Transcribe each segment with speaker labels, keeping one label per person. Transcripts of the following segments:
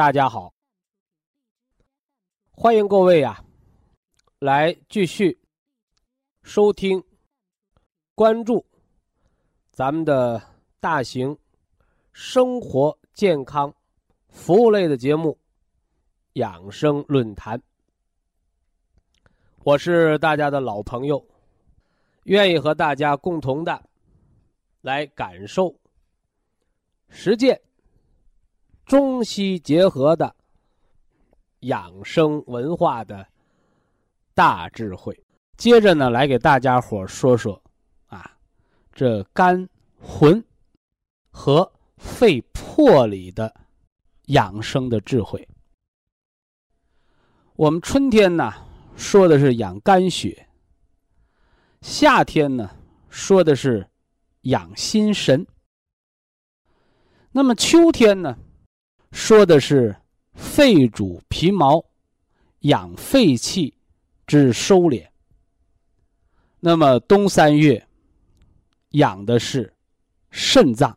Speaker 1: 大家好，欢迎各位呀，来继续收听、关注咱们的大型生活。健康服务类的节目，养生论坛。我是大家的老朋友，愿意和大家共同的来感受、实践中西结合的养生文化的大智慧。接着呢，来给大家伙说说啊，这肝魂和。肺魄里的养生的智慧。我们春天呢说的是养肝血，夏天呢说的是养心神。那么秋天呢说的是肺主皮毛，养肺气之收敛。那么冬三月养的是肾脏。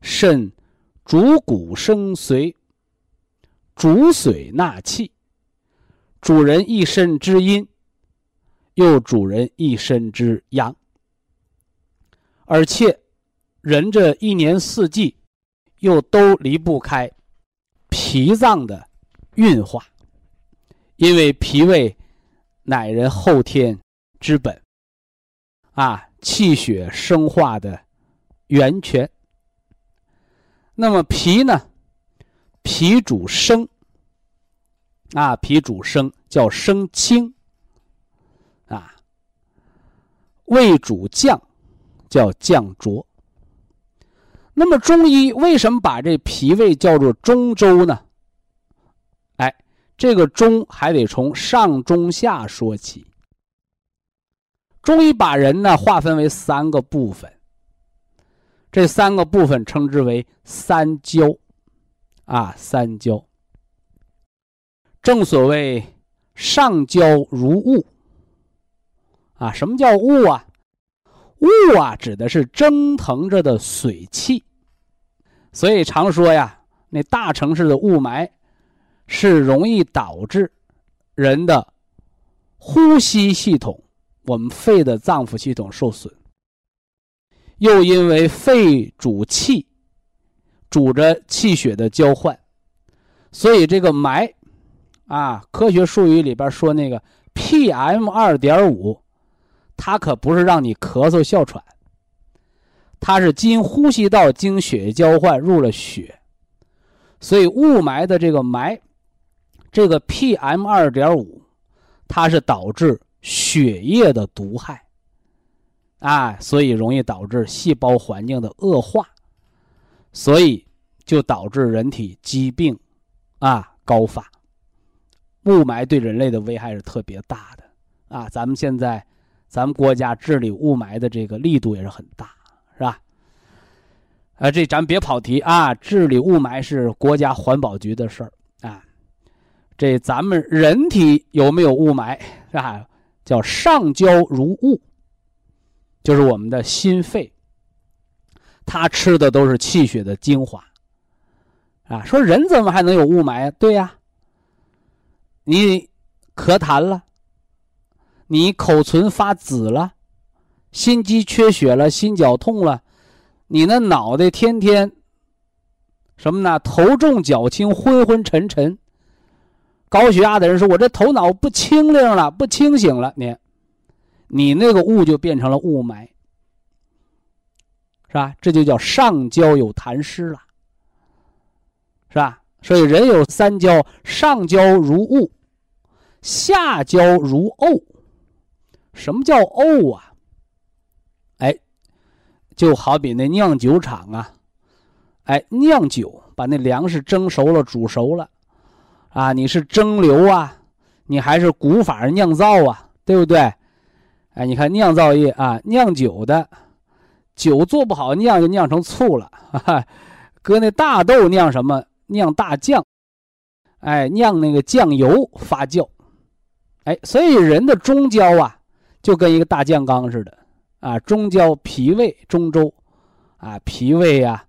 Speaker 1: 肾主骨生髓，主髓纳气，主人一身之阴，又主人一身之阳。而且，人这一年四季，又都离不开脾脏的运化，因为脾胃乃人后天之本，啊，气血生化的源泉。那么脾呢？脾主生，啊，脾主生叫生清，啊，胃主降，叫降浊。那么中医为什么把这脾胃叫做中州呢？哎，这个中还得从上中下说起。中医把人呢划分为三个部分。这三个部分称之为三焦，啊，三焦。正所谓上焦如雾，啊，什么叫雾啊？雾啊，指的是蒸腾着的水汽。所以常说呀，那大城市的雾霾是容易导致人的呼吸系统，我们肺的脏腑系统受损。又因为肺主气，主着气血的交换，所以这个霾，啊，科学术语里边说那个 PM 二点五，它可不是让你咳嗽哮喘，它是经呼吸道经血液交换入了血，所以雾霾的这个霾，这个 PM 二点五，它是导致血液的毒害。啊，所以容易导致细胞环境的恶化，所以就导致人体疾病啊高发。雾霾对人类的危害是特别大的啊！咱们现在，咱们国家治理雾霾的这个力度也是很大，啊，这咱别跑题啊！治理雾霾是国家环保局的事儿啊。这咱们人体有没有雾霾是吧？叫上焦如雾。就是我们的心肺，它吃的都是气血的精华，啊，说人怎么还能有雾霾啊？对呀，你咳痰了，你口唇发紫了，心肌缺血了，心绞痛了，你那脑袋天天什么呢？头重脚轻，昏昏沉沉，高血压的人说：“我这头脑不清灵了，不清醒了。”你，你那个雾就变成了雾霾，是吧？这就叫上焦有痰湿了，是吧？所以人有三焦：上焦如雾，下焦如沤。什么叫沤啊？就好比那酿酒厂啊，哎，酿酒把那粮食蒸熟了、煮熟了。啊，你是蒸馏啊，你还是古法酿造啊，对不对？哎，你看酿造业啊，酿酒的酒做不好，酿就酿成醋了。哈哈，搁那大豆酿什么？酿大酱，哎，酿那个酱油发酵。哎，所以人的中焦啊，就跟一个大酱缸似的啊，中焦脾胃中周，啊，脾胃呀，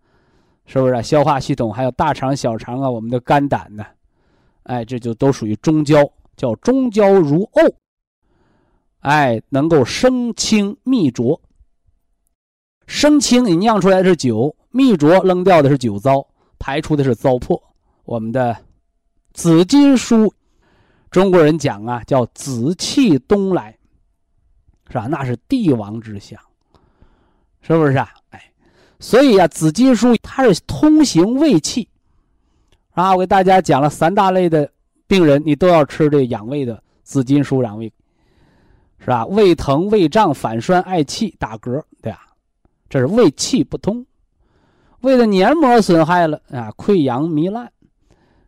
Speaker 1: 是不是？消化系统还有大肠、小肠啊，我们的肝胆呢？哎，这就都属于中焦，叫中焦如沤。哎，能够生清秘浊。生清你酿出来的是酒，秘浊扔掉的是酒糟，排出的是糟粕。我们的紫金书，中国人讲啊，叫紫气东来，是吧？那是帝王之相，是不是啊？哎，所以啊，紫金书它是通行胃气。啊，我给大家讲了三大类的病人，你都要吃这养胃的紫金书养胃，是吧？胃疼、胃胀、反酸、嗳气、打嗝，对吧？这是胃气不通，胃的黏膜损害了啊，溃疡糜烂，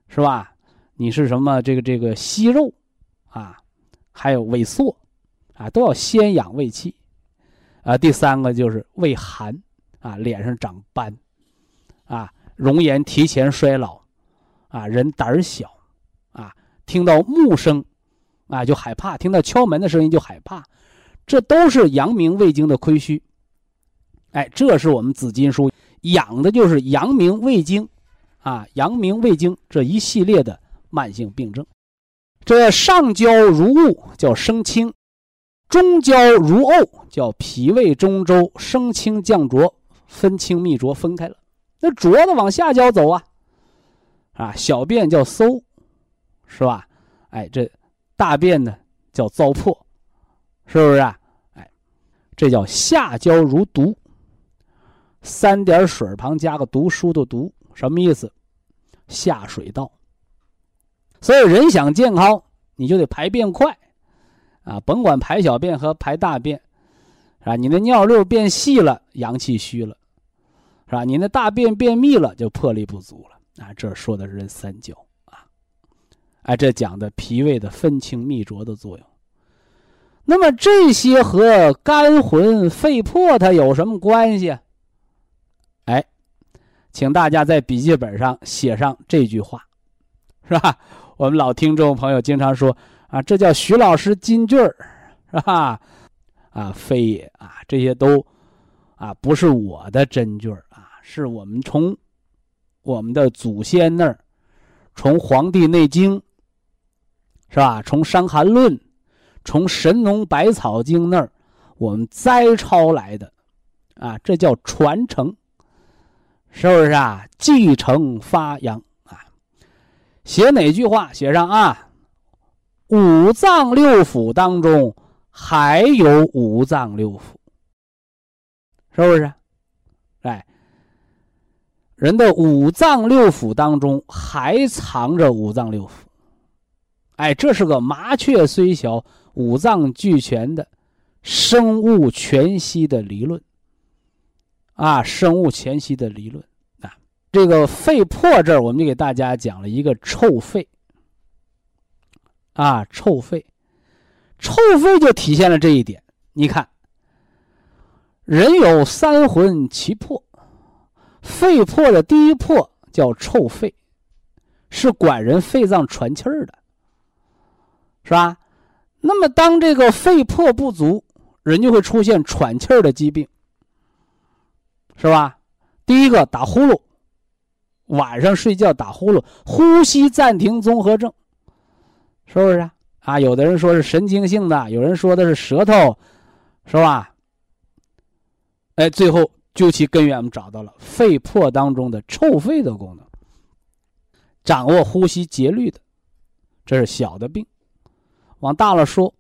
Speaker 1: 是吧？你是什么这个这个息肉啊，还有萎缩啊，都要先养胃气啊。第三个就是胃寒啊，脸上长斑啊，容颜提前衰老。啊，人胆儿小，啊，听到木声，啊就害怕；听到敲门的声音就害怕，这都是阳明胃经的亏虚。哎，这是我们紫金书养的就是阳明胃经，啊，阳明胃经这一系列的慢性病症。这上焦如雾叫生清，中焦如沤叫脾胃中周生清降浊，分清秘浊分开了。那浊的往下焦走啊。啊，小便叫馊，是吧？哎，这大便呢叫糟粕，是不是啊？哎，这叫下焦如毒，三点水旁加个读书的读，什么意思？下水道。所以人想健康，你就得排便快，啊，甭管排小便和排大便，是吧？你的尿溜变细了，阳气虚了，是吧？你那大便便秘了，就魄力不足了。啊，这说的是人三焦啊，哎，这讲的脾胃的分清秘浊的作用。那么这些和肝魂肺魄它有什么关系？哎，请大家在笔记本上写上这句话，是吧？我们老听众朋友经常说啊，这叫徐老师金句儿，是吧？啊，非也啊，这些都啊不是我的真句儿啊，是我们从。我们的祖先那儿，从《黄帝内经》是吧？从《伤寒论》，从《神农百草经》那儿，我们摘抄来的，啊，这叫传承，是不是啊？继承发扬啊！写哪句话？写上啊！五脏六腑当中还有五脏六腑，是不是？哎。人的五脏六腑当中还藏着五脏六腑，哎，这是个麻雀虽小，五脏俱全的生物全息的理论啊，生物全息的理论啊。这个肺破这儿，我们就给大家讲了一个臭肺啊，臭肺，臭肺就体现了这一点。你看，人有三魂七魄。肺魄的第一魄叫臭肺，是管人肺脏喘气儿的，是吧？那么当这个肺魄不足，人就会出现喘气儿的疾病，是吧？第一个打呼噜，晚上睡觉打呼噜，呼吸暂停综合症，是不是啊？啊，有的人说是神经性的，有人说的是舌头，是吧？哎，最后。究其根源，我们找到了肺魄当中的臭肺的功能，掌握呼吸节律的，这是小的病。往大了说，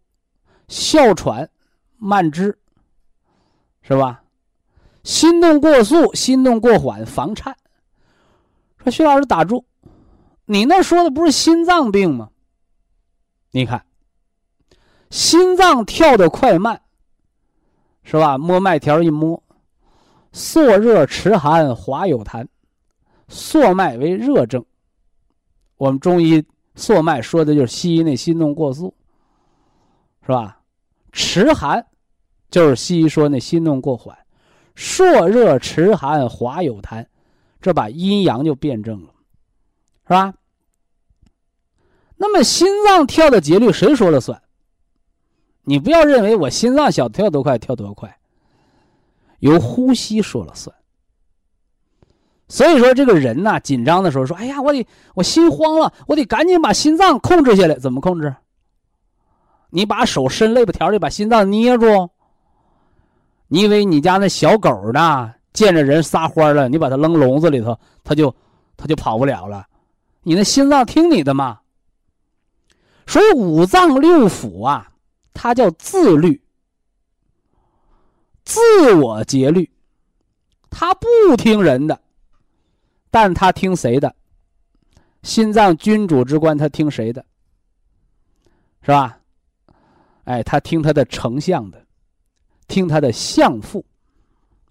Speaker 1: 哮喘、慢支，是吧？心动过速、心动过缓、房颤。说徐老师打住，你那说的不是心脏病吗？你看，心脏跳的快慢，是吧？摸脉条一摸，肃热迟寒滑有痰，肃脉为热症。我们中医肃脉说的就是西医那心动过速，是吧？迟寒就是西医说那心动过缓，朔热迟寒滑有痰，这把阴阳就辩证了，是吧？那么心脏跳的节律谁说了算？你不要认为我心脏想跳多快跳多快，由呼吸说了算。所以说，这个人呐，紧张的时候说：“哎呀，我得我心慌了，我得赶紧把心脏控制下来。怎么控制？你把手伸肋巴条里，把心脏捏住。你以为你家那小狗呢，见着人撒欢了，你把它扔笼子里头，它就它就跑不了了。你那心脏听你的嘛。所以五脏六腑啊，它叫自律、自我节律，它不听人的。”但他听谁的？心脏君主之官，他听谁的？是吧？哎，他听他的丞相的，听他的相父，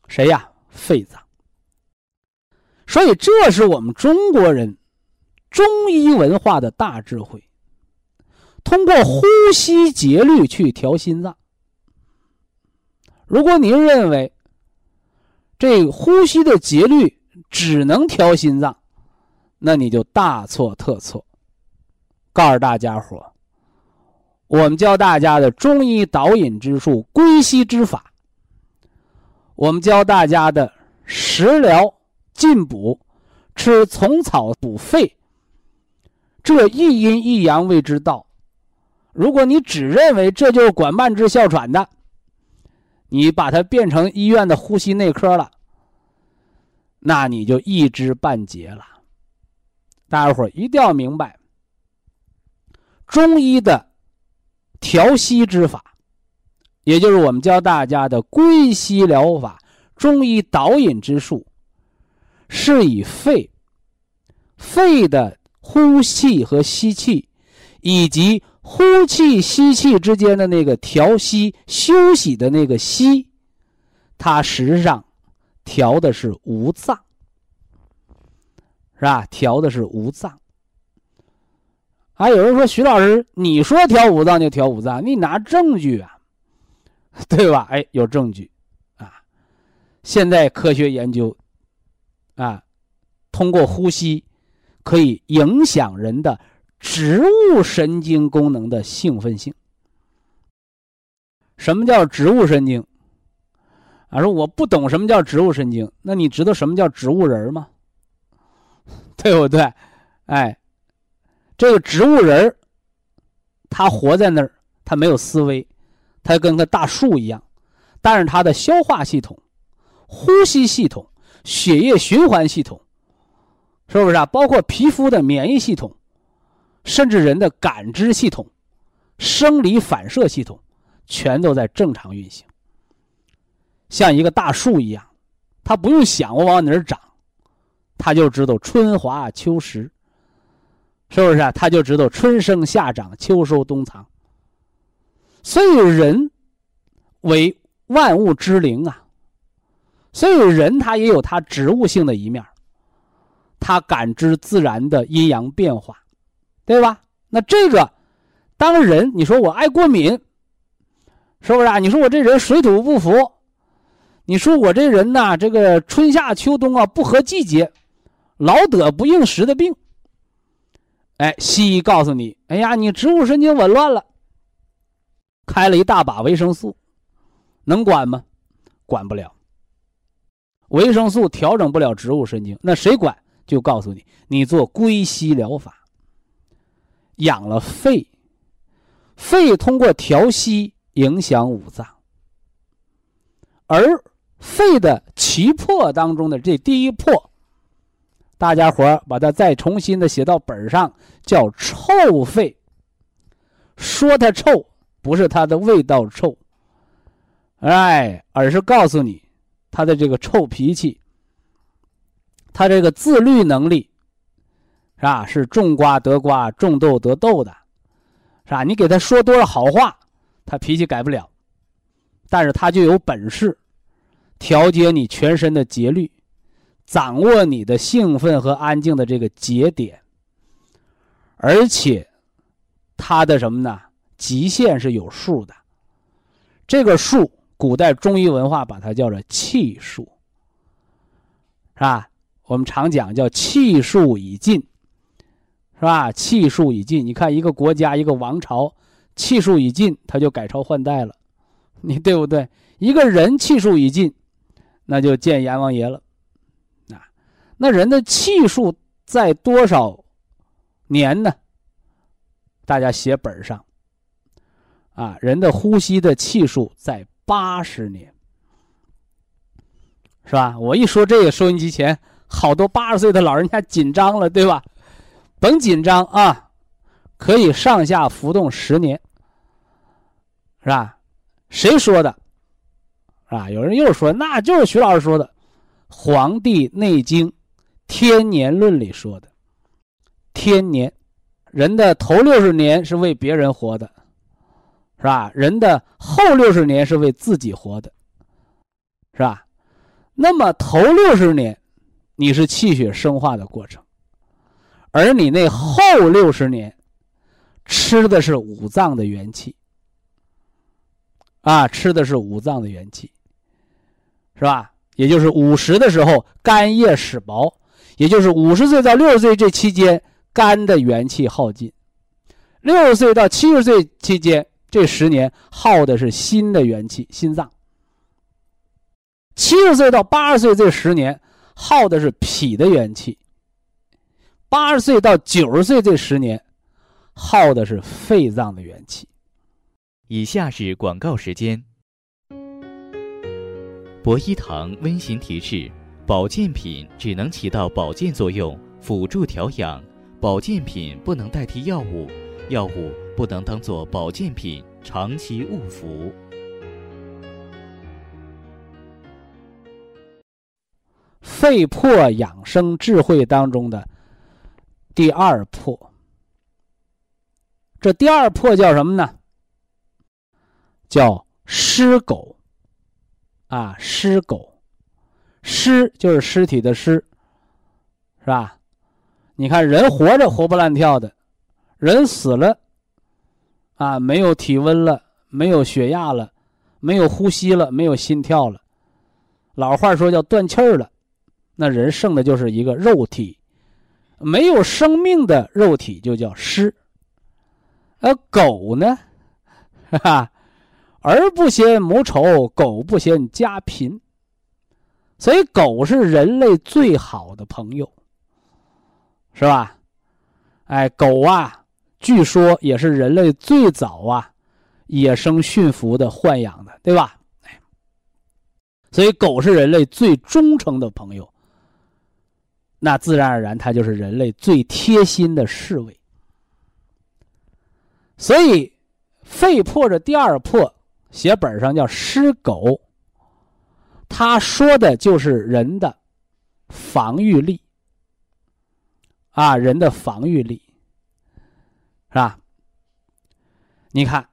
Speaker 1: 谁呀？肺脏。所以，这是我们中国人中医文化的大智慧，通过呼吸节律去调心脏。如果您认为这呼吸的节律，只能调心脏，那你就大错特错。告诉大家伙我们教大家的中医导引之术、归息之法，我们教大家的食疗进补，吃虫草补肺，这一阴一阳谓之道。如果你只认为这就是管慢支哮喘的，你把它变成医院的呼吸内科了。那你就一知半解了。大家伙一定要明白，中医的调息之法，也就是我们教大家的归息疗法、中医导引之术，是以肺、肺的呼气和吸气，以及呼气吸气之间的那个调息、休息的那个息，它实际上。调的是五脏，是吧？调的是五脏。还有人说：“徐老师，你说调五脏就调五脏，你拿证据啊？对吧？”哎，有证据啊！现在科学研究啊，通过呼吸可以影响人的植物神经功能的兴奋性。什么叫植物神经？啊，说我不懂什么叫植物神经，那你知道什么叫植物人吗？对不对？哎，这个植物人他活在那儿，他没有思维，他跟个大树一样，但是他的消化系统、呼吸系统、血液循环系统，是不是啊？包括皮肤的免疫系统，甚至人的感知系统、生理反射系统，全都在正常运行。像一个大树一样，它不用想我往哪儿长，它就知道春华秋实，是不是啊？它就知道春生夏长秋收冬藏。所以人为万物之灵啊，所以人他也有他植物性的一面，他感知自然的阴阳变化，对吧？那这个当人，你说我爱过敏，是不是啊？你说我这人水土不服。你说我这人呐，这个春夏秋冬啊不合季节，老得不应时的病。哎，西医告诉你，哎呀，你植物神经紊乱了，开了一大把维生素，能管吗？管不了。维生素调整不了植物神经，那谁管？就告诉你，你做归西疗法，养了肺，肺通过调息影响五脏，而。肺的奇破当中的这第一破，大家伙把它再重新的写到本上，叫臭肺。说它臭，不是它的味道臭，哎，而是告诉你，它的这个臭脾气，他这个自律能力，是吧？是种瓜得瓜，种豆得豆的，是吧？你给他说多少好话，他脾气改不了，但是他就有本事调节你全身的节律，掌握你的兴奋和安静的这个节点，而且。他的什么呢？极限是有数的，这个数，古代中医文化把它叫做气数，是吧？我们常讲叫气数已尽，是吧？气数已尽，你看一个国家一个王朝，气数已尽，他就改朝换代了，你对不对？一个人气数已尽，那就见阎王爷了，啊，那人的气数在多少年呢？大家写本上，啊，人的呼吸的气数在八十年，是吧？我一说这个，收音机前好多八十岁的老人家紧张了，对吧？甭紧张啊，可以上下浮动十年，是吧？谁说的？啊，有人又说，那就是徐老师说的，《黄帝内经·天年论》里说的，天年。人的头六十年是为别人活的，是吧？人的后六十年是为自己活的，是吧？那么头六十年，你是气血生化的过程，而你那后六十年，吃的是五脏的元气，啊，吃的是五脏的元气，是吧？也就是五十的时候，肝叶始薄，也就是五十岁到六十岁这期间。肝的元气耗尽，六十岁到七十岁期间，这十年耗的是心的元气，心脏；七十岁到八十岁这十年耗的是脾的元气；八十岁到九十岁这十年耗的是肺脏的元气。
Speaker 2: 以下是广告时间。博一堂温馨提示：保健品只能起到保健作用，辅助调养。保健品不能代替药物，药物不能当做保健品长期误服。
Speaker 1: 肺魄养生智慧当中的第二魄，这第二魄叫什么呢？叫尸狗。啊，尸狗，尸就是尸体的尸，是吧？你看，人活着活蹦乱跳的，人死了，啊，没有体温了，没有血压了，没有呼吸了，没有心跳了，老话说叫断气儿了，那人剩的就是一个肉体，没有生命的肉体就叫尸。而狗呢，哈哈，儿不嫌母丑，狗不嫌家贫，所以狗是人类最好的朋友。是吧？哎，狗啊，据说也是人类最早啊野生驯服的豢养的，对吧？哎，所以狗是人类最忠诚的朋友。那自然而然，它就是人类最贴心的侍卫。所以，肺破的第二破写本上叫尸狗，他说的就是人的防御力。啊，人的防御力是吧？你看，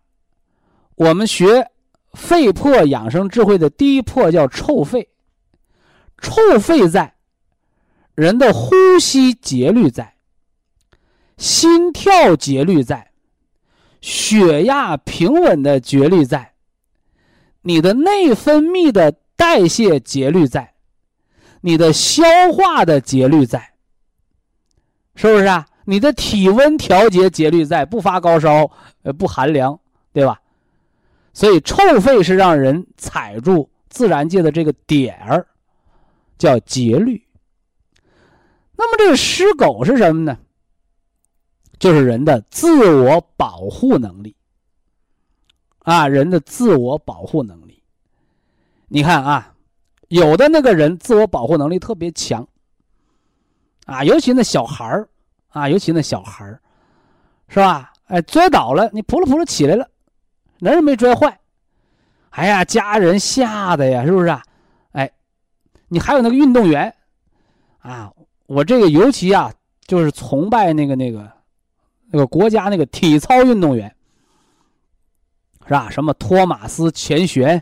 Speaker 1: 我们学肺破养生智慧的第一破叫臭肺，臭肺在，人的呼吸节律在，心跳节律在，血压平稳的节律在，你的内分泌的代谢节律在，你的消化的节律在。是不是啊？你的体温调节节律在，不发高烧，呃，不寒凉，对吧？所以臭肺是让人踩住自然界的这个点儿，叫节律。那么这个狮狗是什么呢？就是人的自我保护能力。啊，人的自我保护能力。你看啊，有的那个人自我保护能力特别强。啊，尤其那小孩儿，啊，尤其那小孩儿，是吧？哎，摔倒了，你扑噜扑噜起来了，哪儿也没摔坏。哎呀，家人吓得呀，是不是啊？哎，你还有那个运动员，啊，我这个尤其啊，就是崇拜那个那个那个国家那个体操运动员，是吧？什么托马斯前旋，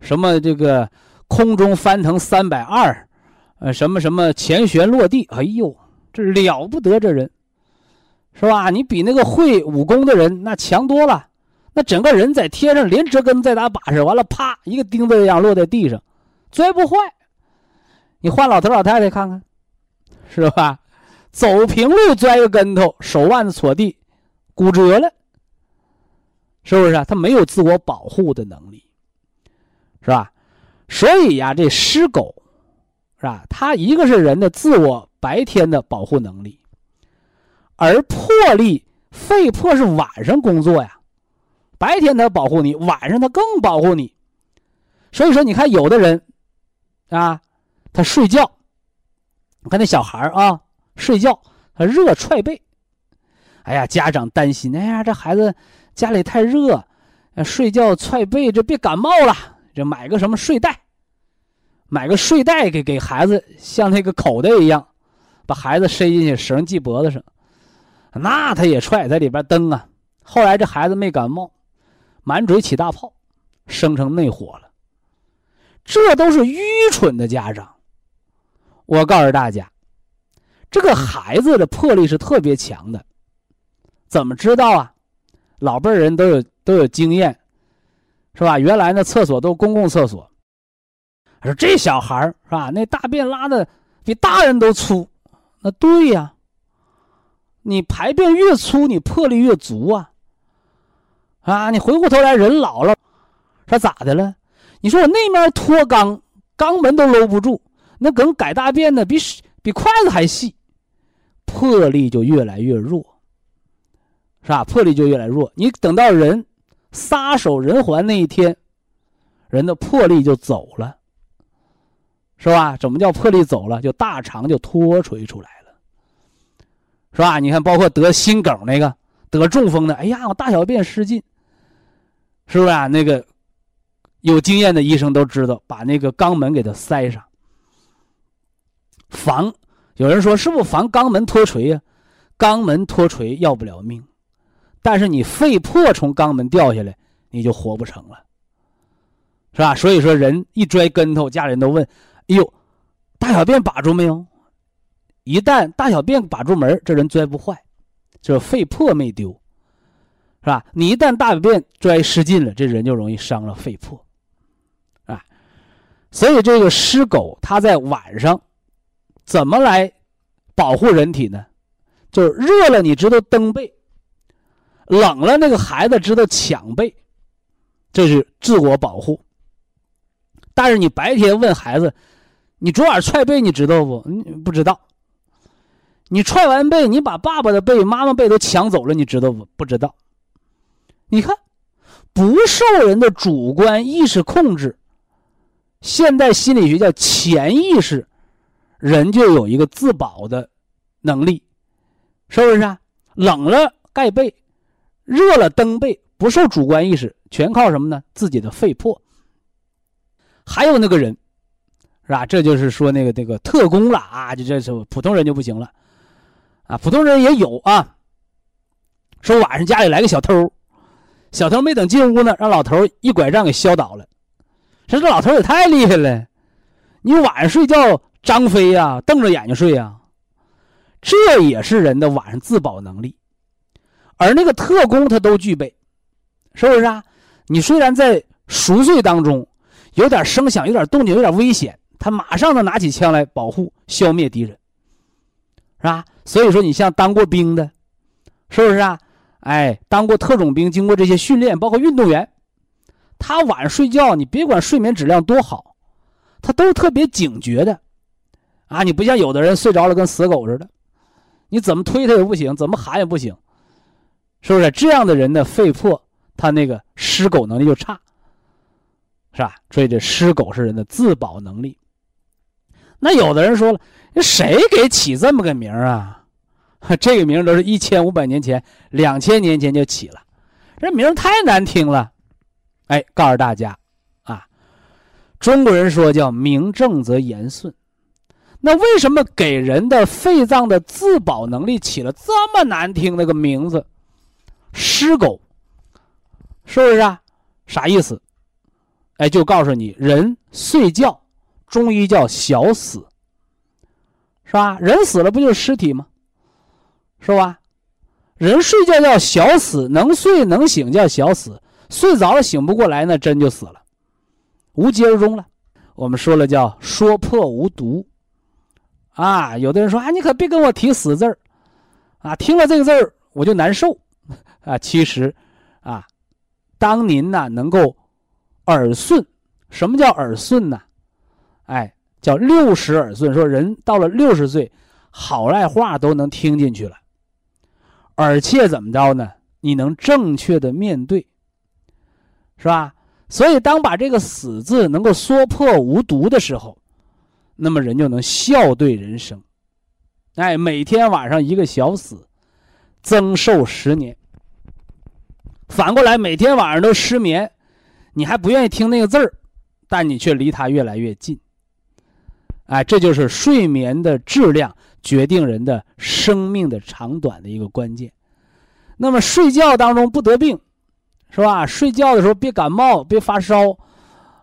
Speaker 1: 什么这个空中翻腾三百二，呃，什么什么前旋落地，哎呦，这了不得，这人，是吧？你比那个会武功的人那强多了。那整个人在天上连折跟再打把式，完了啪一个钉子一样落在地上，摔不坏。你换老头老太太看看，是吧？走平路摔个跟头，手腕子戳地，骨折了，是不是啊？他没有自我保护的能力，是吧？所以呀，这狮狗，是吧？它一个是人的自我白天的保护能力，而魄力肺魄是晚上工作呀。白天他保护你，晚上他更保护你。所以说，你看有的人，啊，他睡觉，你看那小孩啊，睡觉他热踹被，哎呀，家长担心，哎呀，这孩子家里太热，睡觉踹被，这别感冒了，就买个什么睡袋，买个睡袋给给孩子，像那个口袋一样，把孩子塞进去，绳系脖子上，那他也踹，在里边蹬啊。后来这孩子没感冒。满嘴起大泡，生成内火了。这都是愚蠢的家长。我告诉大家，这个孩子的魄力是特别强的。怎么知道啊？老辈人都有都有经验，是吧？原来那厕所都公共厕所。说这小孩是吧？那大便拉的比大人都粗。那对呀。你排便越粗，你魄力越足啊。啊，你回过头来，人老了，说咋的了？你说我那面脱肛，肛门都搂不住，那梗改大便呢，比比筷子还细，魄力就越来越弱，是吧？魄力就越来越弱。你等到人撒手人寰那一天，人的魄力就走了，是吧？怎么叫魄力走了？就大肠就脱垂出来了，是吧？你看，包括得心梗那个，得中风的，哎呀，我大小便失禁。是不是啊？那个有经验的医生都知道，把那个肛门给它塞上，防。有人说，是不是防肛门脱垂呀？肛门脱垂要不了命，但是你肺破从肛门掉下来，你就活不成了，是吧？所以说，人一摔跟头，家人都问：“哎呦，大小便把住没有？”一旦大小便把住门，这人摔不坏，这肺破没丢。是吧？你一旦大小便拽失禁了，这人就容易伤了肺破，啊，所以这个尸狗它在晚上怎么来保护人体呢？就是热了你知道蹬被，冷了那个孩子知道抢被，这是自我保护。但是你白天问孩子，你昨晚踹被你知道不？你不知道。你踹完被，你把爸爸的被、妈妈被都抢走了，你知道不？不知道。你看，不受人的主观意识控制，现代心理学叫潜意识，人就有一个自保的能力，是不是啊？冷了盖被，热了蹬被，不受主观意识，全靠什么呢？自己的肺魄。还有那个人，是吧？这就是说那个那个特工了啊！就这是普通人就不行了，啊，普通人也有啊。说晚上家里来个小偷。小偷没等进屋呢，让老头一拐杖给削倒了。说这老头也太厉害了，你晚上睡觉张飞呀，瞪着眼睛睡呀，这也是人的晚上自保能力。而那个特工他都具备，是不是啊？你虽然在熟睡当中，有点声响、有点动静、有点危险，他马上能拿起枪来保护、消灭敌人，是吧？所以说，你像当过兵的，是不是啊？哎，当过特种兵，经过这些训练，包括运动员，他晚上睡觉，你别管睡眠质量多好，他都特别警觉的，啊，你不像有的人睡着了跟死狗似的，你怎么推他也不行，怎么喊也不行，是不是？这样的人的肺魄，他那个尸狗能力就差，是吧？所以这尸狗是人的自保能力。那有的人说了，谁给起这么个名啊？这个名都是一千五百年前、两千年前就起了，这名太难听了。哎，告诉大家，啊，中国人说叫名正则言顺。那为什么给人的肺脏的自保能力起了这么难听的个名字？尸狗，是不是啊？啥意思？哎，就告诉你，人睡觉，中医叫小死，是吧？人死了不就是尸体吗？是吧？人睡觉叫小死，能睡能醒叫小死，睡着了醒不过来，那真就死了，无疾而终了。我们说了叫说破无毒，啊，有的人说啊，你可别跟我提死字儿，啊，听了这个字儿我就难受，啊，其实，啊，当您呢能够耳顺，什么叫耳顺呢？哎，叫六十耳顺，说人到了六十岁，好赖话都能听进去了。而且怎么着呢？你能正确的面对，是吧？所以当把这个“死”字能够说破无毒的时候，那么人就能笑对人生。哎，每天晚上一个小死，增寿十年。反过来，每天晚上都失眠，你还不愿意听那个字儿，但你却离他越来越近。哎，这就是睡眠的质量。决定人的生命的长短的一个关键。那么睡觉当中不得病，是吧？睡觉的时候别感冒，别发烧，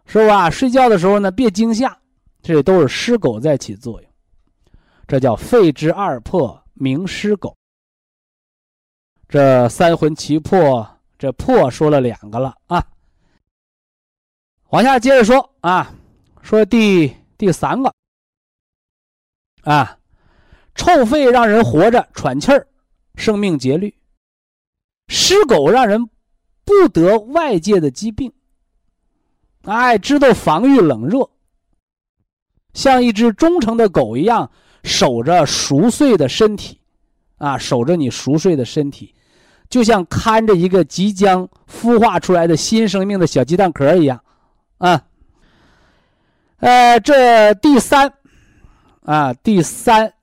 Speaker 1: 是吧？睡觉的时候呢别惊吓，这都是湿狗在起作用。这叫肺之二破，名湿狗。这三魂七魄，这魄说了两个了啊。往下接着说啊，说第第三个啊。臭肺让人活着喘气儿，生命节律；湿狗让人不得外界的疾病，哎，知道防御冷热，像一只忠诚的狗一样守着熟睡的身体，啊，守着你熟睡的身体，就像看着一个即将孵化出来的新生命的小鸡蛋壳一样，啊，呃，这第三，啊，第三。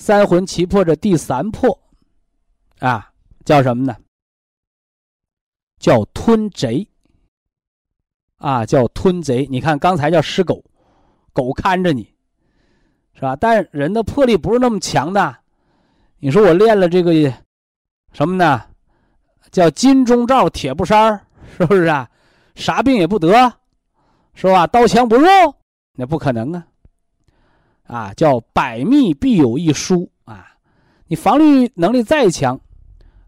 Speaker 1: 三魂七魄这第三魄，啊，叫什么呢？叫吞贼。啊，叫吞贼。你看刚才叫尸狗，狗看着你，是吧？但人的魄力不是那么强的。你说我练了这个什么呢？叫金钟罩铁布衫是不是啊？啥病也不得，是吧？刀枪不入，那不可能啊。啊，叫百密必有一疏啊！你防御能力再强，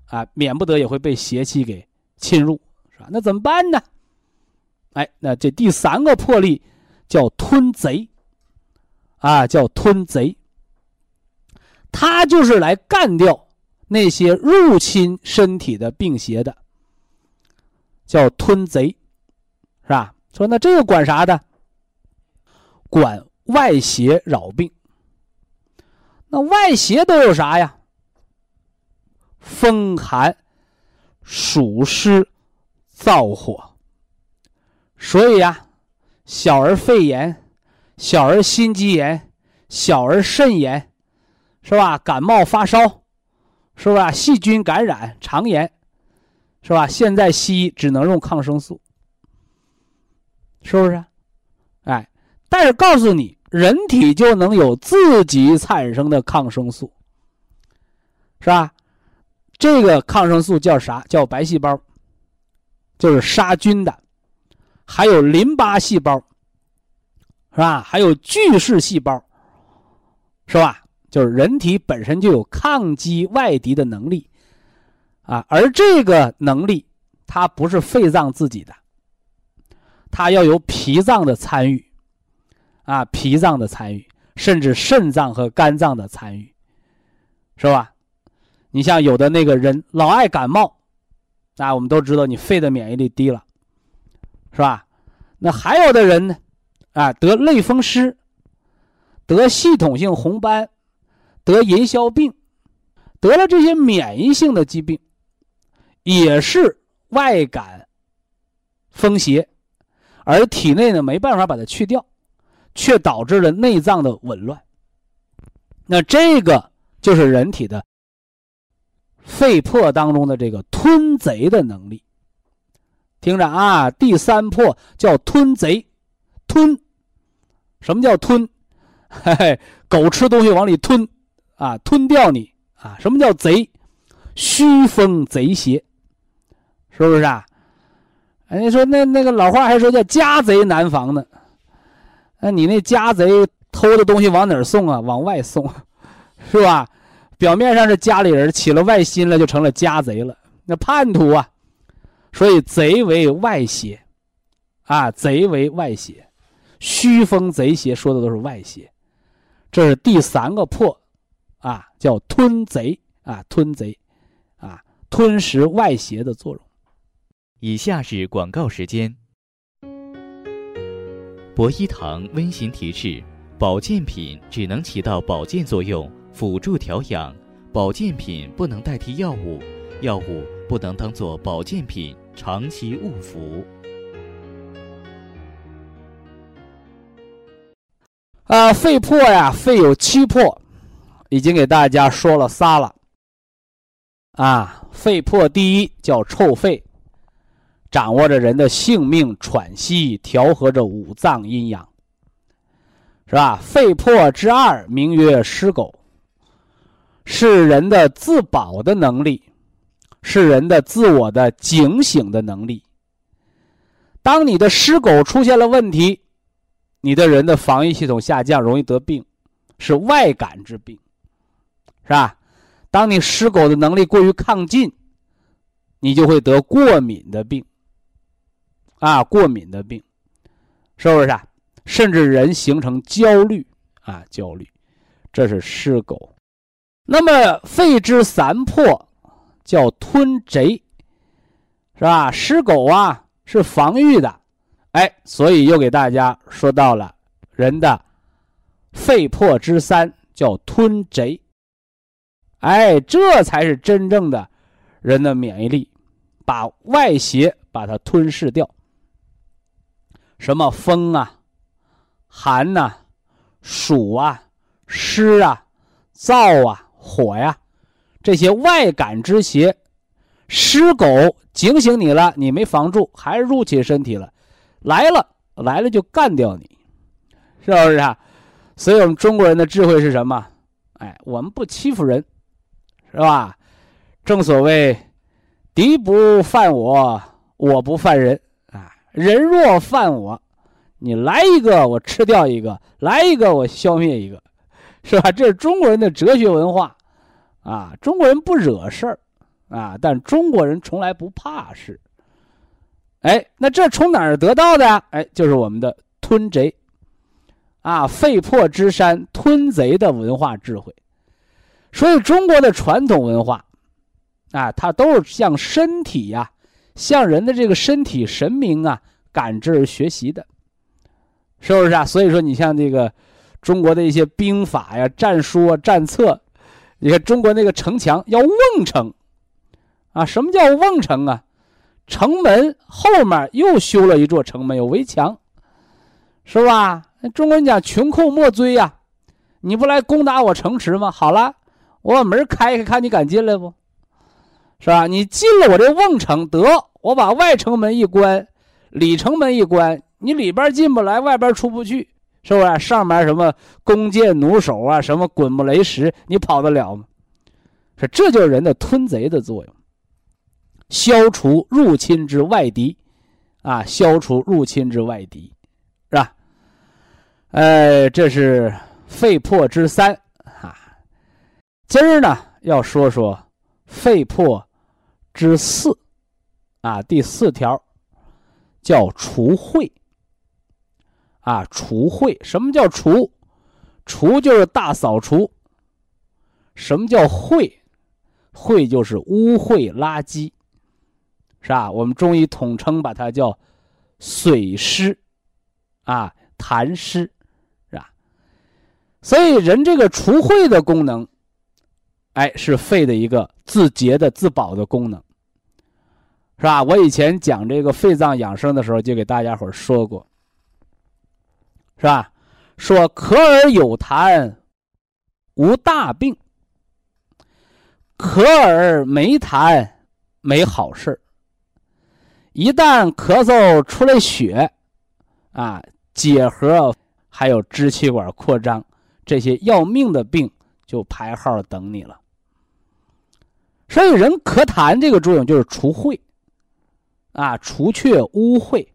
Speaker 1: 啊，免不得也会被邪气给侵入，是吧？那怎么办呢？哎，那这第三个魄力叫吞贼，啊，叫吞贼。他就是来干掉那些入侵身体的病邪的，叫吞贼，是吧？说那这个管啥的？管。外邪扰病，那外邪都有啥呀？风寒、暑湿、燥火。所以呀，小儿肺炎、小儿心肌炎、小儿肾炎，是吧？感冒发烧，是吧？细菌感染、肠炎，是吧？现在西医只能用抗生素，是不是？哎，但是告诉你。人体就能有自己产生的抗生素，是吧？这个抗生素叫啥？叫白细胞，就是杀菌的，还有淋巴细胞，是吧？还有巨噬细胞，是吧？就是人体本身就有抗击外敌的能力，啊，而这个能力它不是肺脏自己的，它要有脾脏的参与。啊，脾脏的参与，甚至肾脏和肝脏的参与，是吧？你像有的那个人老爱感冒，啊，我们都知道你肺的免疫力低了，是吧？那还有的人呢，啊，得类风湿，得系统性红斑，得银屑病，得了这些免疫性的疾病，也是外感风邪，而体内呢没办法把它去掉。却导致了内脏的紊乱。那这个就是人体的肺魄当中的这个吞贼的能力。听着啊，第三破叫吞贼，吞，什么叫吞？嘿嘿，狗吃东西往里吞，啊，吞掉你啊！什么叫贼？虚风贼邪，是不是啊？哎，你说那那个老话还说叫家贼难防呢，那你那家贼偷的东西往哪儿送啊？往外送，是吧？表面上是家里人，起了外心了，就成了家贼了，那叛徒啊！所以贼为外邪，啊，贼为外邪，虚风贼邪说的都是外邪。这是第三个破，啊，叫吞贼。啊，吞贼，啊，吞食外邪的作用。
Speaker 2: 以下是广告时间。博一堂温馨提示：保健品只能起到保健作用，辅助调养；保健品不能代替药物，药物不能当做保健品长期误服。
Speaker 1: 啊，肺魄呀，肺有七魄，已经给大家说了仨了。啊，肺魄第一叫臭肺，掌握着人的性命、喘息，调和着五脏阴阳，是吧？肺魄之二名曰尸狗，是人的自保的能力，是人的自我的警醒的能力。当你的尸狗出现了问题。你的人的防御系统下降，容易得病，是外感之病，是吧？当你尸狗的能力过于亢进，你就会得过敏的病，啊，过敏的病，是不是啊？甚至人形成焦虑啊，焦虑，这是尸狗。那么肺之三魄叫吞贼，是吧？狮狗啊，是防御的。哎，所以又给大家说到了人的肺魄之三，叫吞贼。哎，这才是真正的人的免疫力，把外邪把它吞噬掉。什么风啊、寒呐、暑啊、湿啊、燥啊、火呀，这些外感之邪，湿狗警醒你了，你没防住，还是入侵身体了。来了，来了就干掉你，是不是啊？所以我们中国人的智慧是什么？哎，我们不欺负人，是吧？正所谓，敌不犯我，我不犯人啊。人若犯我，你来一个我吃掉一个，来一个我消灭一个，是吧？这是中国人的哲学文化啊。中国人不惹事儿啊，但中国人从来不怕事。哎，那这从哪儿得到的？哎，就是我们的吞贼，啊，肺破之山吞贼的文化智慧。所以中国的传统文化，啊，它都是向身体呀，向人的这个身体神明啊感知学习的，是不是啊？所以说，你像这个中国的一些兵法呀、战书啊、战策，你看中国那个城墙要瓮城，啊，什么叫瓮城啊？城门后面又修了一座城门，有围墙，是吧？中国人讲穷寇莫追呀，你不来攻打我城池吗？好了，我把门开开，看你敢进来不？是吧？你进了我这瓮城，得我把外城门一关，里城门一关，你里边进不来，外边出不去，是不是？上面什么弓箭弩手啊，什么滚木雷石，你跑得了吗？是，这就是人的吞贼的作用。消除入侵之外敌，啊，消除入侵之外敌，是吧？呃，这是肺魄之三啊。今儿呢，要说说肺魄之四啊，第四条叫除秽啊，除秽。什么叫除？除就是大扫除。什么叫秽？秽就是污秽垃圾。是吧？我们中医统称把它叫水湿，啊，痰湿，是吧？所以人这个除秽的功能，哎，是肺的一个自洁的、自保的功能，是吧？我以前讲这个肺脏养生的时候，就给大家伙说过，是吧？说咳而有痰，无大病。咳而没痰，没好事一旦咳嗽出来血，啊，结核还有支气管扩张这些要命的病就排号等你了。所以人咳痰这个作用就是除秽，啊，除却污秽。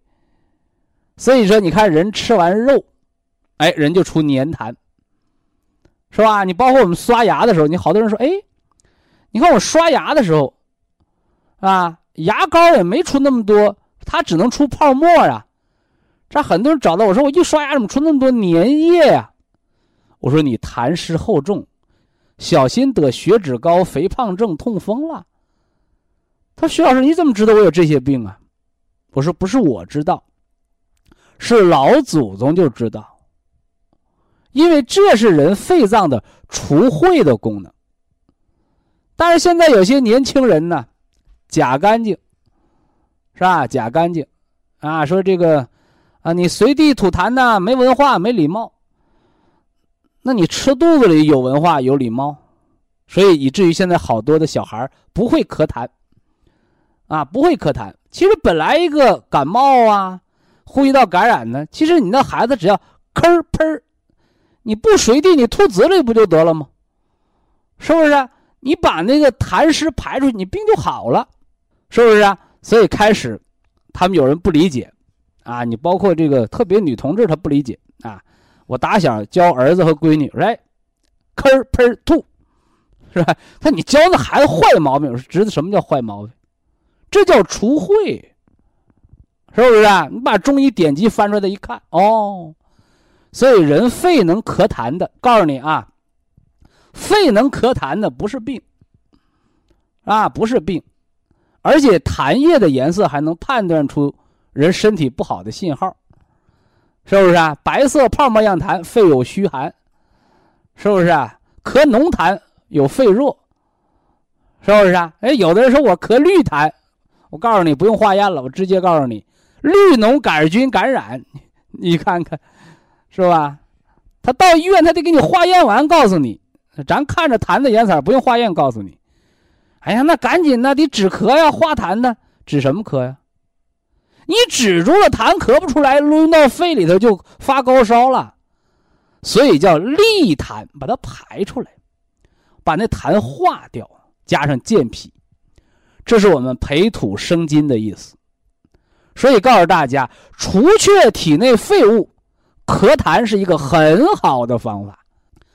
Speaker 1: 所以说，你看人吃完肉，哎，人就出粘痰，是吧？你包括我们刷牙的时候，你好多人说，哎，你看我刷牙的时候，啊，牙膏也没出那么多，它只能出泡沫啊。这很多人找到我说，我一刷牙怎么出那么多粘液呀？我说你痰湿厚重。小心得血脂高、肥胖症、痛风了。他说：“徐老师，你怎么知道我有这些病啊？”我说：“不是我知道，是老祖宗就知道。因为这是人肺脏的除秽的功能。但是现在有些年轻人呢，假干净，是吧？假干净，啊，说这个，啊，你随地吐痰呢，没文化，没礼貌。”那你吃肚子里有文化有礼貌，所以以至于现在好多的小孩不会咳痰，啊，不会咳痰。其实本来一个感冒啊，呼吸道感染呢，其实你那孩子只要咳喷你不随地你吐嘴里不就得了吗？是不是？你把那个痰湿排出去，你病就好了，是不是？所以开始，他们有人不理解，啊，你包括这个特别女同志她不理解啊。我打小教儿子和闺女，来，吭喷吐，是吧？他你教那孩子坏毛病，我说知道什么叫坏毛病？这叫除秽，是不是？你把中医典籍翻出来一看，哦，所以人肺能咳痰的，告诉你啊，肺能咳痰的不是病，啊，不是病，而且痰液的颜色还能判断出人身体不好的信号。是不是啊？白色泡沫样痰，肺有虚寒，是不是啊？咳浓痰有肺弱，是不是啊？哎，有的人说我咳绿痰，我告诉你不用化验了，我直接告诉你，绿脓杆菌感染，你看看，是吧？他到医院他得给你化验完告诉你，咱看着痰的颜色不用化验告诉你。哎呀，那赶紧的得止咳呀，化痰呢，止什么咳呀？你止住了痰，咳不出来，抡到肺里头就发高烧了，所以叫利痰，把它排出来，把那痰化掉，加上健脾，这是我们培土生金的意思。所以告诉大家，除却体内废物，咳痰是一个很好的方法。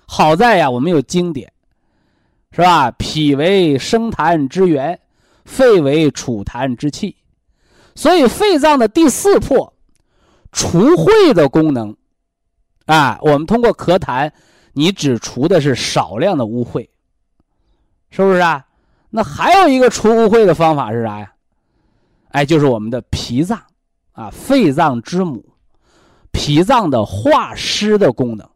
Speaker 1: 好在呀，我们有经典，是吧？脾为生痰之源，肺为储痰之器。所以，肺脏的第四魄，除秽的功能，啊，我们通过咳痰，你只除的是少量的污秽，是不是啊？那还有一个除污秽的方法是啥呀？哎，就是我们的脾脏，啊，肺脏之母，脾脏的化湿的功能，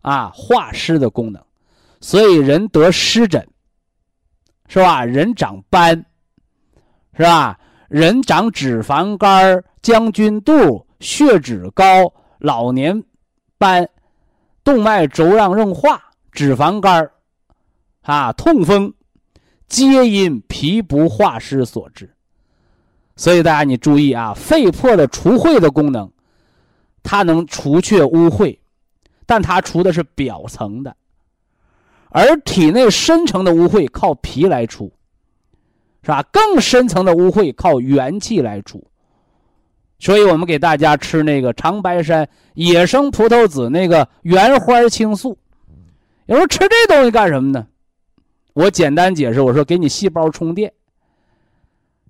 Speaker 1: 啊，化湿的功能。所以人得湿疹，是吧？人长斑，是吧？人长脂肪肝、将军肚、血脂高、老年斑、动脉粥样硬化、脂肪肝啊，痛风，皆因脾不化湿所致。所以大家你注意啊，肺破的除秽的功能，它能除却污秽，但它除的是表层的，而体内深层的污秽靠脾来除。是吧？更深层的污秽靠元气来除，所以我们给大家吃那个长白山野生葡萄籽那个原花青素。有人说吃这东西干什么呢？我简单解释，我说给你细胞充电，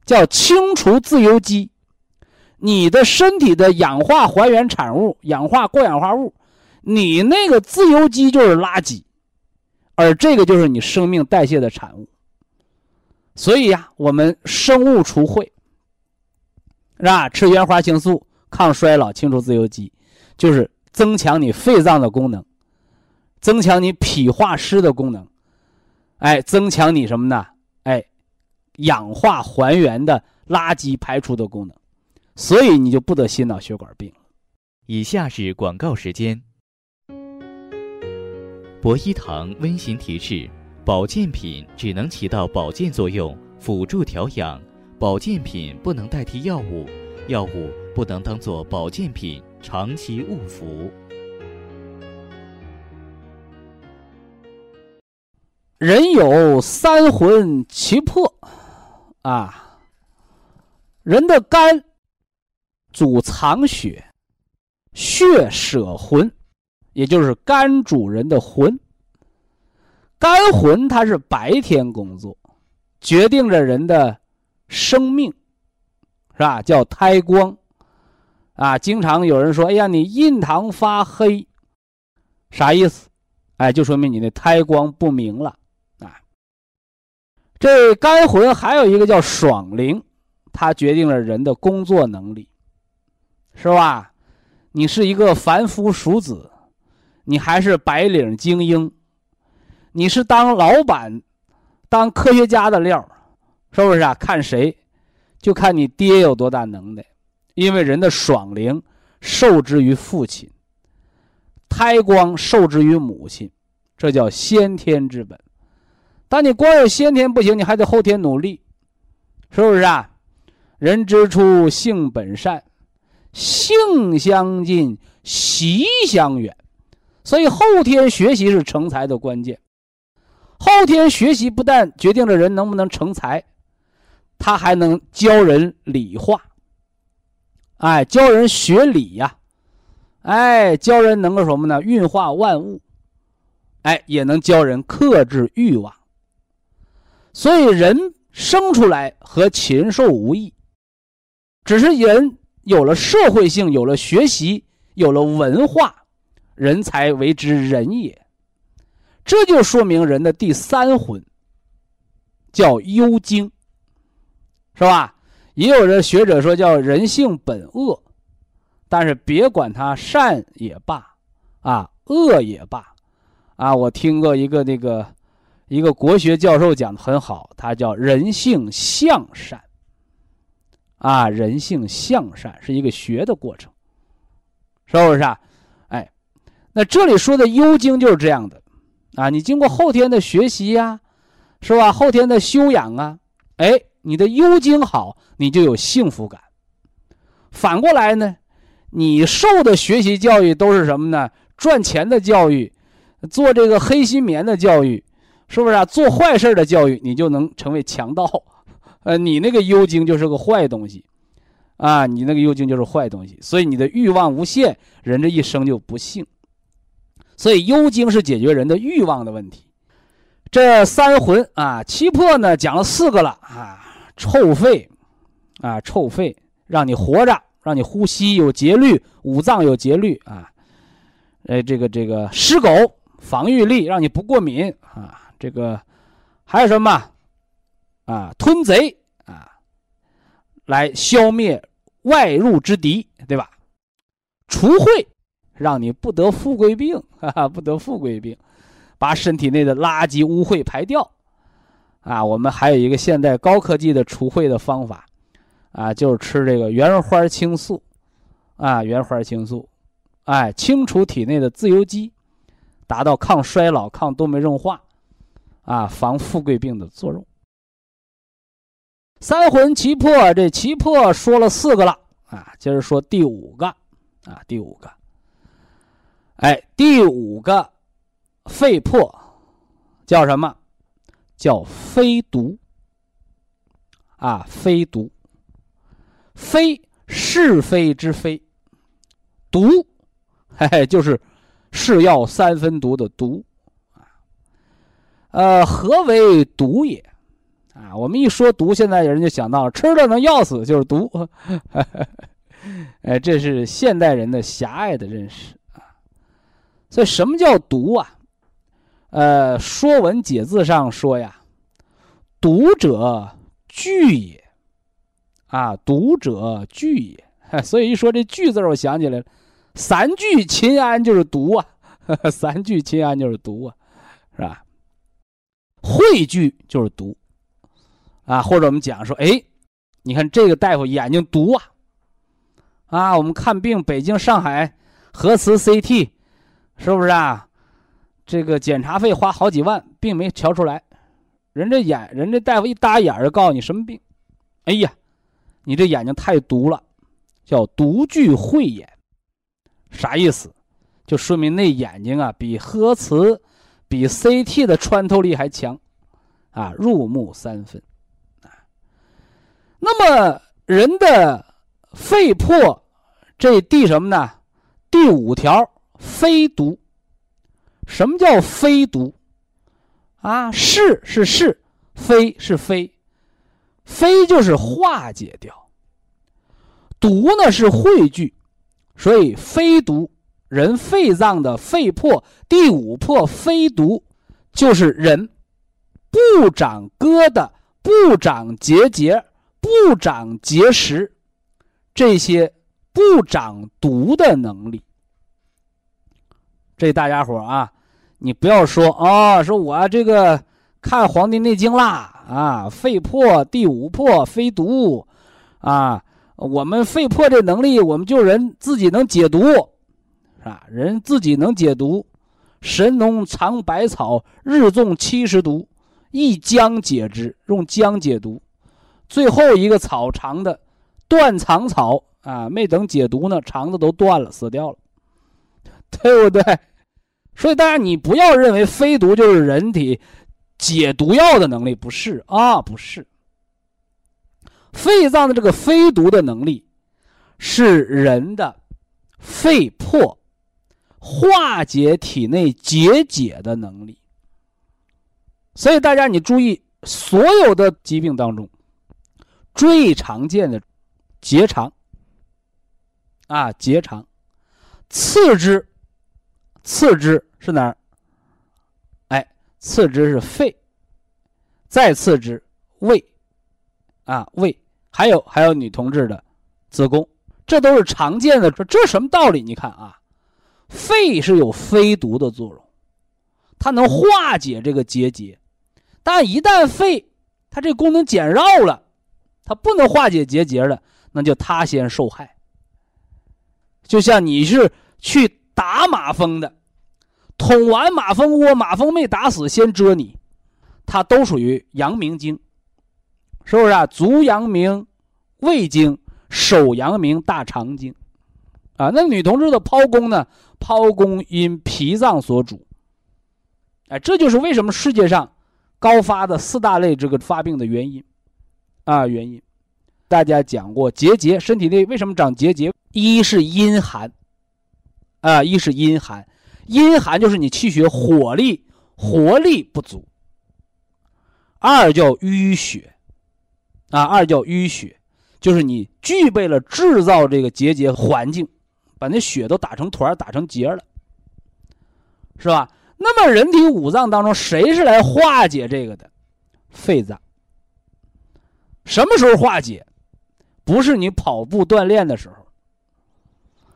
Speaker 1: 叫清除自由基，你的身体的氧化还原产物、氧化过氧化物，你那个自由基就是垃圾，而这个就是你生命代谢的产物。所以呀，我们生物除秽，是吧？吃原花青素抗衰老、清除自由基，就是增强你肺脏的功能，增强你脾化湿的功能，哎，增强你什么呢？哎，氧化还原的垃圾排出的功能，所以你就不得心脑血管病。
Speaker 2: 以下是广告时间。博一堂温馨提示。
Speaker 3: 保健品只能起到保健作用，辅助调养。保健品不能代替药物，药物不能当做保健品长期误服。
Speaker 1: 人有三魂七魄，啊，人的肝主藏血，血舍魂，也就是肝主人的魂。肝魂它是白天工作，决定着人的生命，是吧？叫胎光，啊，经常有人说：“哎呀，你印堂发黑，啥意思？”哎，就说明你的胎光不明了。啊这肝魂还有一个叫爽灵，它决定了人的工作能力，是吧？你是一个凡夫俗子，你还是白领精英，你是当老板、当科学家的料，是不是啊？看谁，就看你爹有多大能耐，因为人的爽灵受之于父亲，胎光受之于母亲，这叫先天之本。但你光有先天不行，你还得后天努力，是不是啊？人之初，性本善，性相近，习相远，所以后天学习是成才的关键。后天学习不但决定了人能不能成才，他还能教人理化。哎，教人学理呀，哎，教人能够什么呢？运化万物，哎，也能教人克制欲望。所以，人生出来和禽兽无异，只是人有了社会性，有了学习，有了文化，人才为之人也。这就说明人的第三魂叫幽精，是吧？也有的学者说叫人性本恶，但是别管他善也罢，啊，恶也罢，啊，我听过一个那个。一个国学教授讲的很好，他叫人性向善。啊，人性向善是一个学的过程，是不是啊？哎，那这里说的幽精就是这样的，啊，你经过后天的学习呀，是吧？后天的修养啊，哎，你的幽精好，你就有幸福感。反过来呢，你受的学习教育都是什么呢？赚钱的教育，做这个黑心棉的教育。是不是啊？做坏事的教育，你就能成为强盗，呃，你那个幽精就是个坏东西，啊，你那个幽精就是坏东西，所以你的欲望无限，人这一生就不幸。所以幽精是解决人的欲望的问题。这三魂啊，七魄呢，讲了四个了啊，臭肺，啊，臭肺，让你活着，让你呼吸有节律，五脏有节律啊，哎，这个这个尸狗，防御力，让你不过敏啊。这个还有什么啊？吞贼啊，来消灭外入之敌，对吧？除秽，让你不得富贵病，哈哈，不得富贵病，把身体内的垃圾污秽排掉。啊，我们还有一个现代高科技的除秽的方法，啊，就是吃这个原花青素，啊，原花青素，哎，清除体内的自由基，达到抗衰老、抗动脉硬化。啊，防富贵病的作用。三魂七魄，这七魄说了四个了啊，接着说第五个啊，第五个。哎，第五个肺魄叫什么？叫非毒。啊，非毒。非是非之非，毒，嘿嘿，就是是药三分毒的毒啊。呃，何为毒也？啊，我们一说毒，现在有人就想到了吃了能药死就是毒。哎，这是现代人的狭隘的认识啊。所以，什么叫毒啊？呃，《说文解字》上说呀：“毒者惧也。”啊，毒者惧也。所以一说这“惧”字，我想起来了，三聚氰胺就是毒啊，三聚氰胺就是毒啊，是吧？汇聚就是毒，啊，或者我们讲说，哎，你看这个大夫眼睛毒啊，啊，我们看病，北京、上海核磁 CT，是不是啊？这个检查费花好几万，病没瞧出来，人这眼，人这大夫一搭眼就告诉你什么病？哎呀，你这眼睛太毒了，叫独具慧眼。啥意思？就说明那眼睛啊，比核磁、比 CT 的穿透力还强，啊，入木三分。那么人的肺魄这第什么呢？第五条，非毒。什么叫非毒？啊，是是是，非是非，非就是化解掉，毒呢是汇聚，所以非毒。人肺脏的肺魄第五魄非毒，就是人不长疙瘩、不长结节、不长结石，这些不长毒的能力。这大家伙啊，你不要说啊，说我这个看《黄帝内经》啦啊，肺破第五魄非毒啊，我们肺破这能力，我们就人自己能解毒。啊，人自己能解毒，神农尝百草，日中七十毒，一姜解之，用姜解毒。最后一个草长的断肠草啊，没等解毒呢，肠子都断了，死掉了，对不对？所以大家你不要认为非毒就是人体解毒药的能力，不是啊，不是。肺脏的这个非毒的能力，是人的肺魄。化解体内结节的能力，所以大家你注意，所有的疾病当中，最常见的结肠啊，结肠，次之，次之是哪儿？哎，次之是肺，再次之胃，啊胃，还有还有女同志的子宫，这都是常见的。这这什么道理？你看啊。肺是有非毒的作用，它能化解这个结节，但一旦肺它这功能减弱了，它不能化解结节的，那就他先受害。就像你是去打马蜂的，捅完马蜂窝，马蜂没打死，先蛰你，它都属于阳明经，是不是啊？足阳明胃经，手阳明大肠经。啊，那女同志的剖宫呢？剖宫因脾脏所主。哎，这就是为什么世界上高发的四大类这个发病的原因啊，原因。大家讲过结节，身体内为什么长结节？一是阴寒啊，一是阴寒，阴寒就是你气血火力活力不足。二叫淤血啊，二叫淤血，就是你具备了制造这个结节环境。把那血都打成团打成结了，是吧？那么人体五脏当中，谁是来化解这个的？肺脏。什么时候化解？不是你跑步锻炼的时候，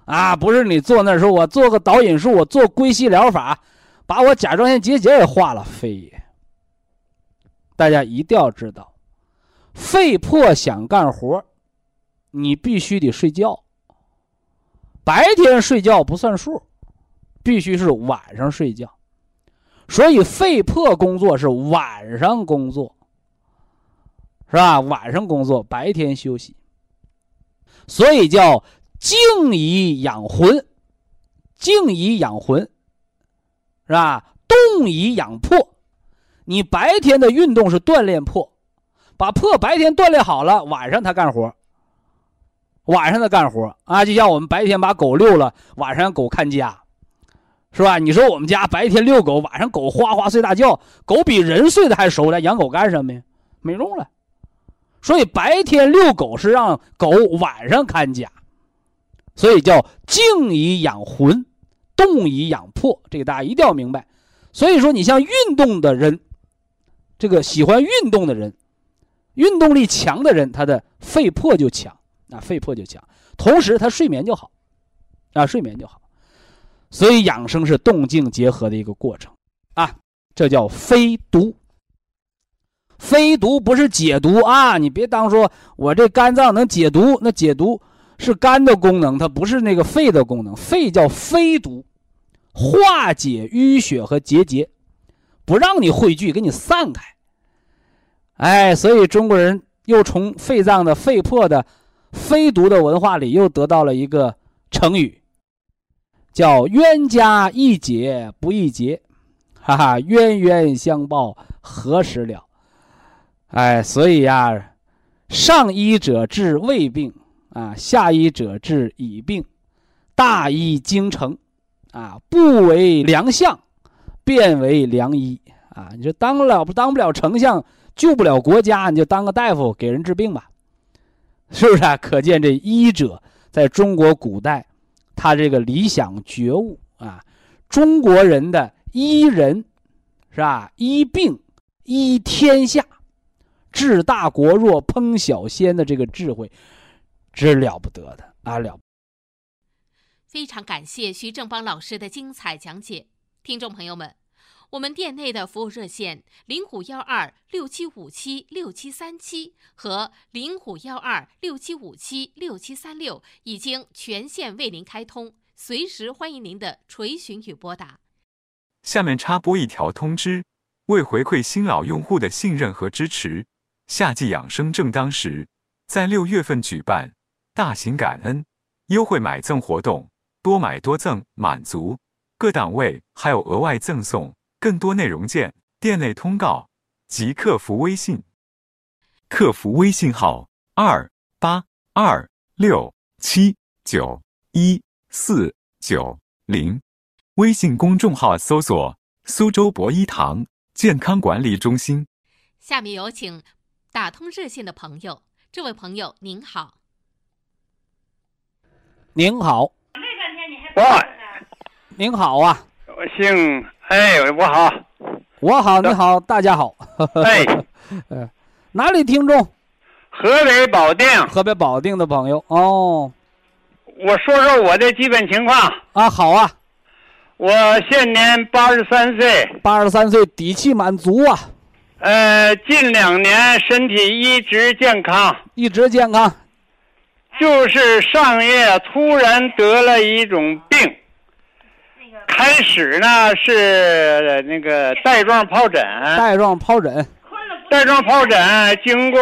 Speaker 1: 啊，不是你坐那时候，我做个导引术，我做归西疗法，把我甲状腺结节也化了，非也。大家一定要知道，肺魄想干活，你必须得睡觉。白天睡觉不算数，必须是晚上睡觉，所以肺魄工作是晚上工作，是吧？晚上工作，白天休息，所以叫静以养魂，静以养魂，是吧？动以养魄，你白天的运动是锻炼魄，把魄白天锻炼好了，晚上他干活。晚上他干活啊，就像我们白天把狗遛了，晚上狗看家，是吧？你说我们家白天遛狗，晚上狗哗哗睡大觉，狗比人睡得还熟了，养狗干什么呀？没用了。所以白天遛狗是让狗晚上看家，所以叫静以养魂，动以养魄，这个大家一定要明白。所以说，你像运动的人，这个喜欢运动的人，运动力强的人，他的肺魄就强。那肺魄就强，同时他睡眠就好，啊，睡眠就好，所以养生是动静结合的一个过程，啊，这叫非毒。非毒不是解毒啊，你别当说我这肝脏能解毒，那解毒是肝的功能，它不是那个肺的功能。肺叫非毒，化解淤血和结节，不让你汇聚，给你散开。哎，所以中国人又从肺脏的肺魄的非毒的文化里又得到了一个成语，叫冤家宜解不宜结，哈哈，冤冤相报何时了？哎，所以呀，上医者治未病啊，下医者治已病，大医精诚啊，不为良相，便为良医啊。你说当了不当不了丞相？救不了国家，你就当个大夫给人治病吧，是不是啊？可见这医者在中国古代，他这个理想觉悟啊，中国人的医人，是吧？医病、医天下、治大国若烹小鲜的这个智慧，是了不得的啊！了。
Speaker 4: 非常感谢徐正邦老师的精彩讲解，听众朋友们。我们店内的服务热线零五幺二六七五七六七三七和零五幺二六七五七六七三六已经全线为您开通，随时欢迎您的垂询与拨打。
Speaker 5: 下面插播一条通知：为回馈新老用户的信任和支持，夏季养生正当时，在六月份举办大型感恩优惠买赠活动，多买多赠，满足各档位还有额外赠送。更多内容见店内通告及客服微信。客服微信号：二八二六七九一四九零。微信公众号搜索“苏州博医堂健康管理中心”。
Speaker 4: 下面有请打通热线的朋友。这位朋友您好。
Speaker 1: 您好。
Speaker 6: 喂。
Speaker 1: 您好啊。
Speaker 6: 我姓。哎，我好，
Speaker 1: 我好，你好，大家好。
Speaker 6: 哎，
Speaker 1: 呃，哪里听众？
Speaker 6: 河北保定。
Speaker 1: 河北保定的朋友哦。
Speaker 6: 我说说我的基本情况
Speaker 1: 啊，好啊。
Speaker 6: 我现年八十三岁。
Speaker 1: 八十三岁，底气满足啊。
Speaker 6: 呃，近两年身体一直健康，
Speaker 1: 一直健康。
Speaker 6: 就是上月突然得了一种病。开始呢是那个带状疱疹，
Speaker 1: 带状疱疹，
Speaker 6: 带状疱疹经过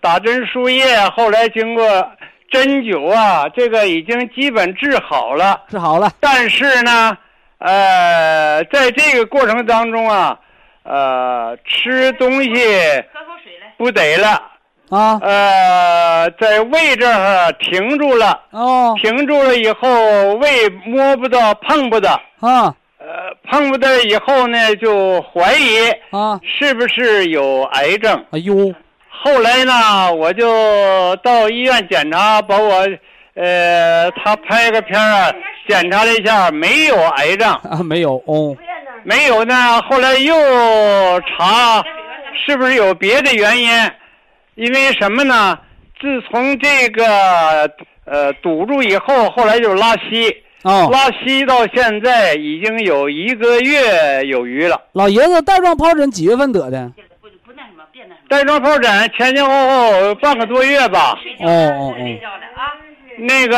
Speaker 6: 打针输液，后来经过针灸啊，这个已经基本治好了，
Speaker 1: 治好了。
Speaker 6: 但是呢，呃，在这个过程当中啊，呃，吃东西不得了。
Speaker 1: 啊，
Speaker 6: 呃，在胃这儿停住了，
Speaker 1: 哦，
Speaker 6: 停住了以后，胃摸不到，碰不到，
Speaker 1: 啊，
Speaker 6: 呃，碰不到以后呢，就怀疑
Speaker 1: 啊，
Speaker 6: 是不是有癌症？
Speaker 1: 哎呦，
Speaker 6: 后来呢，我就到医院检查，把我，呃，他拍个片啊，检查了一下，没有癌症。
Speaker 1: 啊，没有哦，
Speaker 6: 没有呢。后来又查，是不是有别的原因？因为什么呢？自从这个呃堵住以后，后来就拉稀，
Speaker 1: 哦，
Speaker 6: 拉稀到现在已经有一个月有余了。
Speaker 1: 老爷子带状疱疹几月份得的？
Speaker 6: 带状疱疹前前后后半个多月吧。
Speaker 1: 哦哦哦。
Speaker 6: 那个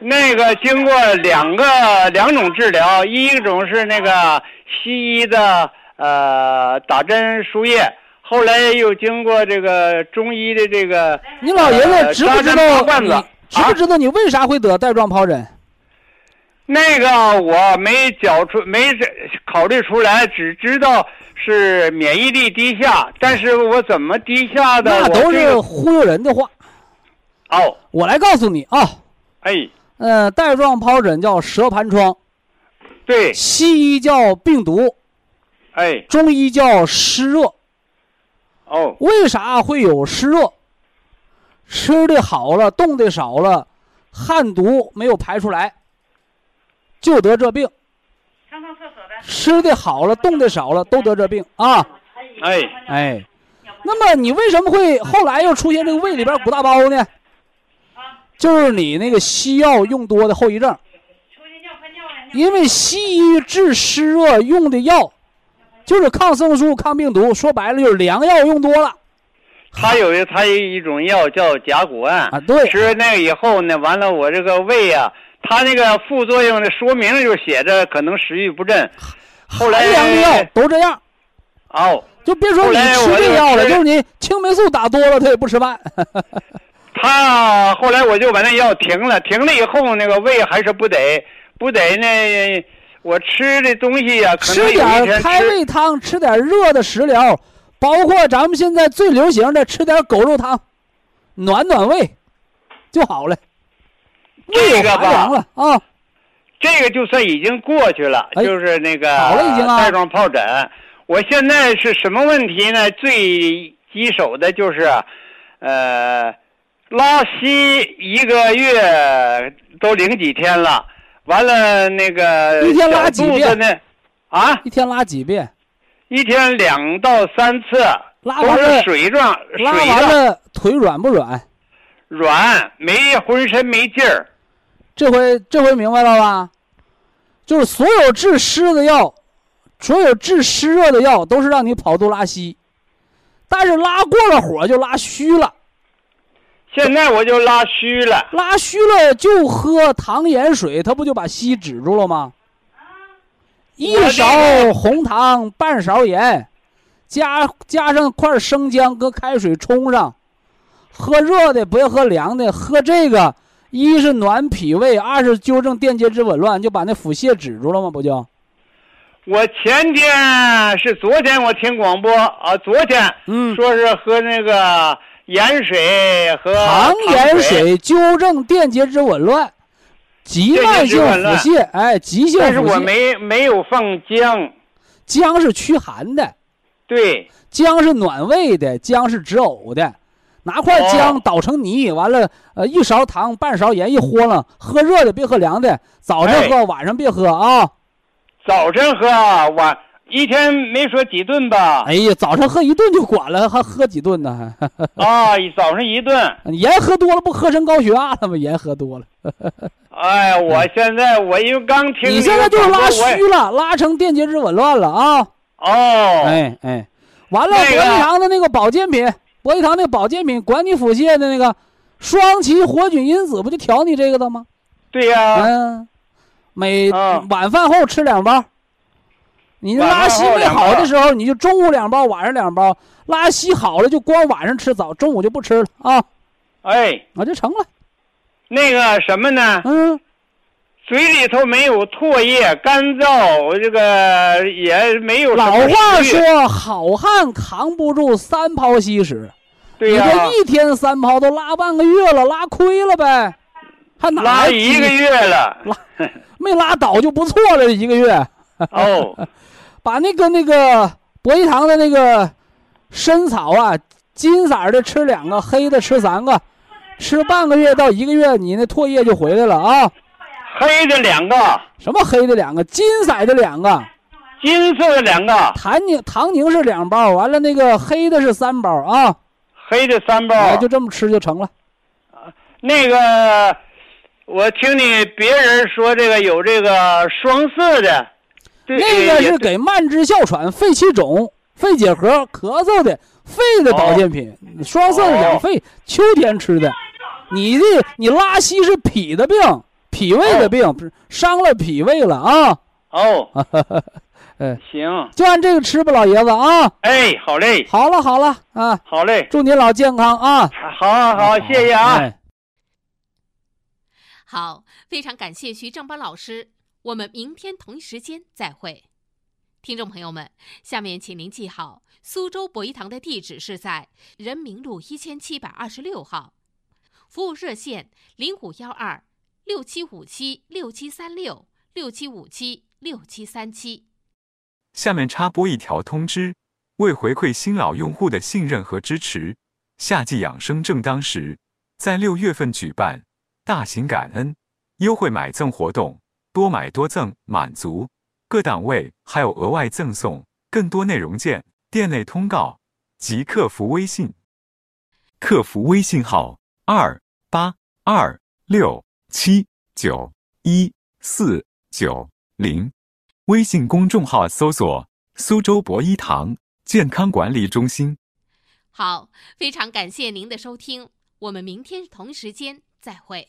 Speaker 6: 那个经过两个两种治疗，一种是那个西医的呃打针输液。后来又经过这个中医的这个，
Speaker 1: 你老爷子知不知道？知不知道你为啥会得带状疱疹？
Speaker 6: 那个我没讲出，没考虑出来，只知道是免疫力低下。但是我怎么低下的？
Speaker 1: 那都是忽悠人的话。
Speaker 6: 哦，
Speaker 1: 我来告诉你啊。
Speaker 6: 哎。
Speaker 1: 呃，带状疱疹叫蛇盘疮。
Speaker 6: 对。
Speaker 1: 西医叫病毒。
Speaker 6: 哎。
Speaker 1: 中医叫湿热。
Speaker 6: 哦，
Speaker 1: 为啥会有湿热？吃的好了，动的少了，汗毒没有排出来，就得这病。
Speaker 7: 上上厕所呗。
Speaker 1: 吃的好了，动的少了，都得这病啊。
Speaker 6: 哎
Speaker 1: 哎，那么你为什么会后来又出现这个胃里边鼓大包呢？就是你那个西药用多的后遗症。因为西医治湿热用的药。就是抗生素、抗病毒，说白了就是良药用多了。
Speaker 6: 他有一他有一种药叫甲钴胺
Speaker 1: 啊，对，
Speaker 6: 吃那个以后呢，完了我这个胃呀，他那个副作用的说明就写着可能食欲不振。后来
Speaker 1: 寒凉的药都这样，
Speaker 6: 哦，
Speaker 1: 就别说你吃这药了，就是你青霉素打多了，他也不吃饭。
Speaker 6: 他后来我就把那药停了，停了以后那个胃还是不得不得那，我吃的东西呀、可能有一
Speaker 1: 吃点开胃汤，吃点热的食疗，包括咱们现在最流行的吃点狗肉汤，暖暖胃就好了。
Speaker 6: 这个吧
Speaker 1: 了啊，
Speaker 6: 这个就算已经过去了，
Speaker 1: 哎
Speaker 6: 就是那个
Speaker 1: 好了已经啊
Speaker 6: 带状疱疹。我现在是什么问题呢？最棘手的就是，呃，拉稀一个月都零几天了，完了那个
Speaker 1: 一天拉
Speaker 6: 小
Speaker 1: 几遍
Speaker 6: 呢？啊，
Speaker 1: 一天拉几遍，
Speaker 6: 一天两到三次，
Speaker 1: 拉完了
Speaker 6: 是水状，
Speaker 1: 拉完了腿软不软？
Speaker 6: 软，没浑身没劲儿。
Speaker 1: 这回这回明白了吧？就是所有治湿的药，所有治湿热的药都是让你跑肚拉稀，但是拉过了火就拉虚了，
Speaker 6: 现在我就拉虚了。
Speaker 1: 拉虚了就喝糖盐水，它不就把稀止住了吗？一勺红糖，半勺盐，加加上块生姜，搁开水冲上，喝热的，不要喝凉的，喝这个，一是暖脾胃，二是纠正电解质紊乱，就把那腹泻止住了吗？不就？
Speaker 6: 我前天是昨天我听广播啊，昨天
Speaker 1: 嗯，
Speaker 6: 说是喝那个盐水和
Speaker 1: 糖盐
Speaker 6: 水，
Speaker 1: 纠正电解质紊乱，急慢性腹泻，哎，急性
Speaker 6: 但是我。没没有放姜。
Speaker 1: 姜是驱寒的，
Speaker 6: 对，
Speaker 1: 姜是暖胃的，姜是止呕的。拿块姜
Speaker 6: 哦
Speaker 1: 捣成泥，完了，呃，一勺糖，半勺盐，一和了，喝热的，别喝凉的。早上
Speaker 6: 哎
Speaker 1: 喝，晚上别喝啊！
Speaker 6: 早晨喝，晚一天没说几顿吧？
Speaker 1: 哎呀，早上喝一顿就管了，还喝几顿呢？
Speaker 6: 啊，早上一顿。
Speaker 1: 盐喝多了，不喝成高血压了吗？盐喝多了，
Speaker 6: 哎，我现在我因为刚听
Speaker 1: 你 现在就是拉虚了，拉成电解质紊乱了啊！
Speaker 6: 哦，
Speaker 1: 哎哎，完了，博
Speaker 6: 那个
Speaker 1: 益堂的那个保健品，博益堂那个保健品管你腹泻的那个双歧活菌因子，不就调你这个的吗？
Speaker 6: 对呀、
Speaker 1: 嗯，每
Speaker 6: 啊
Speaker 1: 晚饭后吃两包。你拉稀没好的时候，你就中午两包，晚上两包。拉稀好了，就光晚上吃，早中午就不吃了啊，
Speaker 6: 哎，
Speaker 1: 那就成了。
Speaker 6: 那个什么呢？
Speaker 1: 嗯，
Speaker 6: 嘴里头没有唾液，干燥，这个也没有什
Speaker 1: 老话，说，好汉扛不住三泡稀屎。
Speaker 6: 对呀、
Speaker 1: 你这一天三泡都拉半个月了，拉亏了呗，还哪
Speaker 6: 拉
Speaker 1: 来
Speaker 6: 一个月了。
Speaker 1: 拉没拉倒就不错了，一个月。
Speaker 6: 哦，
Speaker 1: 把那个那个博益堂的那个参草啊，金色的吃两个，黑的吃三个，吃半个月到一个月，你那唾液就回来了啊。
Speaker 6: 黑的两个，
Speaker 1: 什么黑的两个，金色的两个，
Speaker 6: 金色的两个，
Speaker 1: 糖宁糖宁是两包，完了那个黑的是三包啊，
Speaker 6: 黑的三包。
Speaker 1: 哎，就这么吃就成了。
Speaker 6: 那个，我听你别人说这个有这个双色的，对，
Speaker 1: 那个是给慢支哮喘、肺气肿、肺结核、咳嗽的肺的保健品，双色是养肺，秋天吃的。你这你拉稀是脾的病，脾胃的病，不是伤了脾胃了啊！
Speaker 6: 哦，
Speaker 1: 哎，
Speaker 6: 行，
Speaker 1: 就按这个吃吧，老爷子啊！
Speaker 6: 哎，好嘞，
Speaker 1: 好了好了啊，
Speaker 6: 好嘞，
Speaker 1: 祝您老健康啊！
Speaker 6: 好好好，谢谢啊。
Speaker 1: 哎
Speaker 4: 好，非常感谢徐正邦老师，我们明天同一时间再会。听众朋友们，下面请您记好，苏州博一堂的地址是在人民路一千七百二十六号，服务热线零五幺二六七五七六七三六六七五七六七三七。
Speaker 5: 下面插播一条通知：为回馈新老用户的信任和支持，夏季养生正当时，在六月份举办大型感恩优惠买赠活动，多买多赠满足，各档位还有额外赠送。更多内容见店内通告及客服微信。客服微信号：二八二六七九一四九零。微信公众号搜索“苏州博一堂健康管理中心”。
Speaker 4: 好，非常感谢您的收听，我们明天同时间再会。